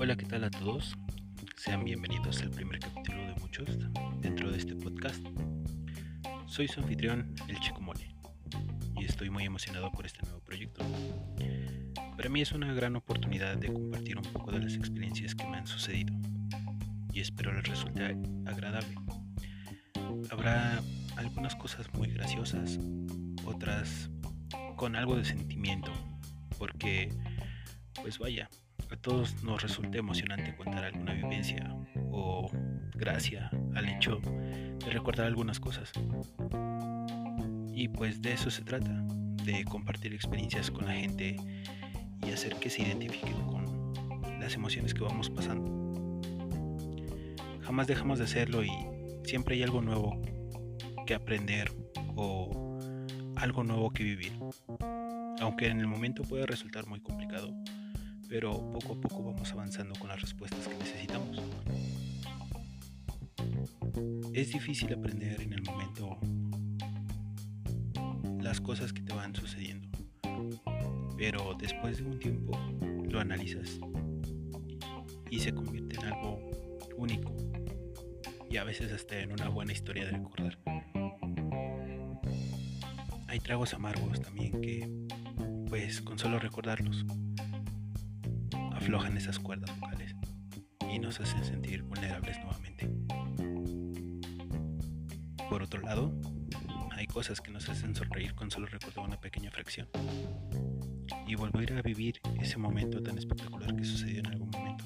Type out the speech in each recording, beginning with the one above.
a todos, sean bienvenidos al primer capítulo de muchos dentro de este podcast. Soy su anfitrión, el Chico Mole, y estoy muy emocionado por este nuevo proyecto. Para mí es una gran oportunidad de compartir un poco de las experiencias que me han sucedido, y espero les resulte agradable. Habrá algunas cosas muy graciosas, otras con algo de sentimiento, porque, pues vaya, a todos nos resulta emocionante contar alguna vivencia o gracia al hecho de recordar algunas cosas. Y pues de eso se trata, de compartir experiencias con la gente y hacer que se identifiquen con las emociones que vamos pasando. Jamás dejamos de hacerlo y siempre hay algo nuevo que aprender o algo nuevo que vivir. Aunque en el momento puede resultar muy complicado, pero poco a poco vamos avanzando con las respuestas que necesitamos. Es difícil aprender en el momento las cosas que te van sucediendo, pero después de un tiempo lo analizas y se convierte en algo único y a veces hasta en una buena historia de recordar. Hay tragos amargos también que, pues con solo recordarlos, aflojan esas cuerdas vocales y nos hacen sentir vulnerables nuevamente. Por otro lado, hay cosas que nos hacen sonreír con solo recordar una pequeña fracción y volver a vivir ese momento tan espectacular que sucedió en algún momento.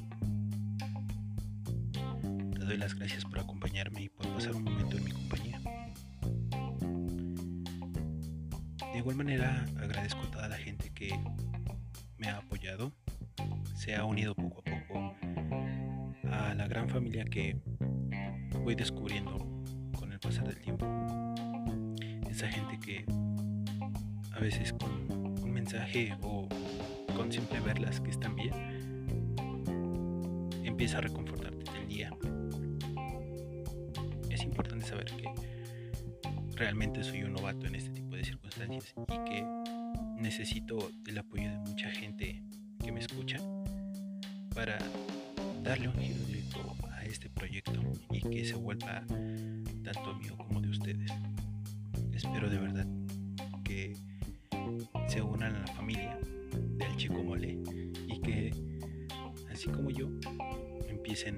Te doy las gracias por acompañarme y por pasar un momento en mi compañía. De igual manera agradezco a toda la gente que me ha apoyado se ha unido poco a poco a la gran familia que voy descubriendo con el pasar del tiempo. Esa gente que a veces con un mensaje o con simple verlas que están bien, empieza a reconfortarte del día. Es importante saber que realmente soy un novato en este tipo de circunstancias y que necesito el apoyo de mucha gente que me escucha para darle un giro a este proyecto y que se vuelva tanto mío como de ustedes. Espero de verdad que se unan a la familia del chico mole y que así como yo empiecen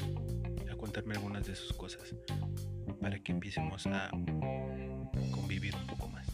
a contarme algunas de sus cosas para que empecemos a convivir un poco más.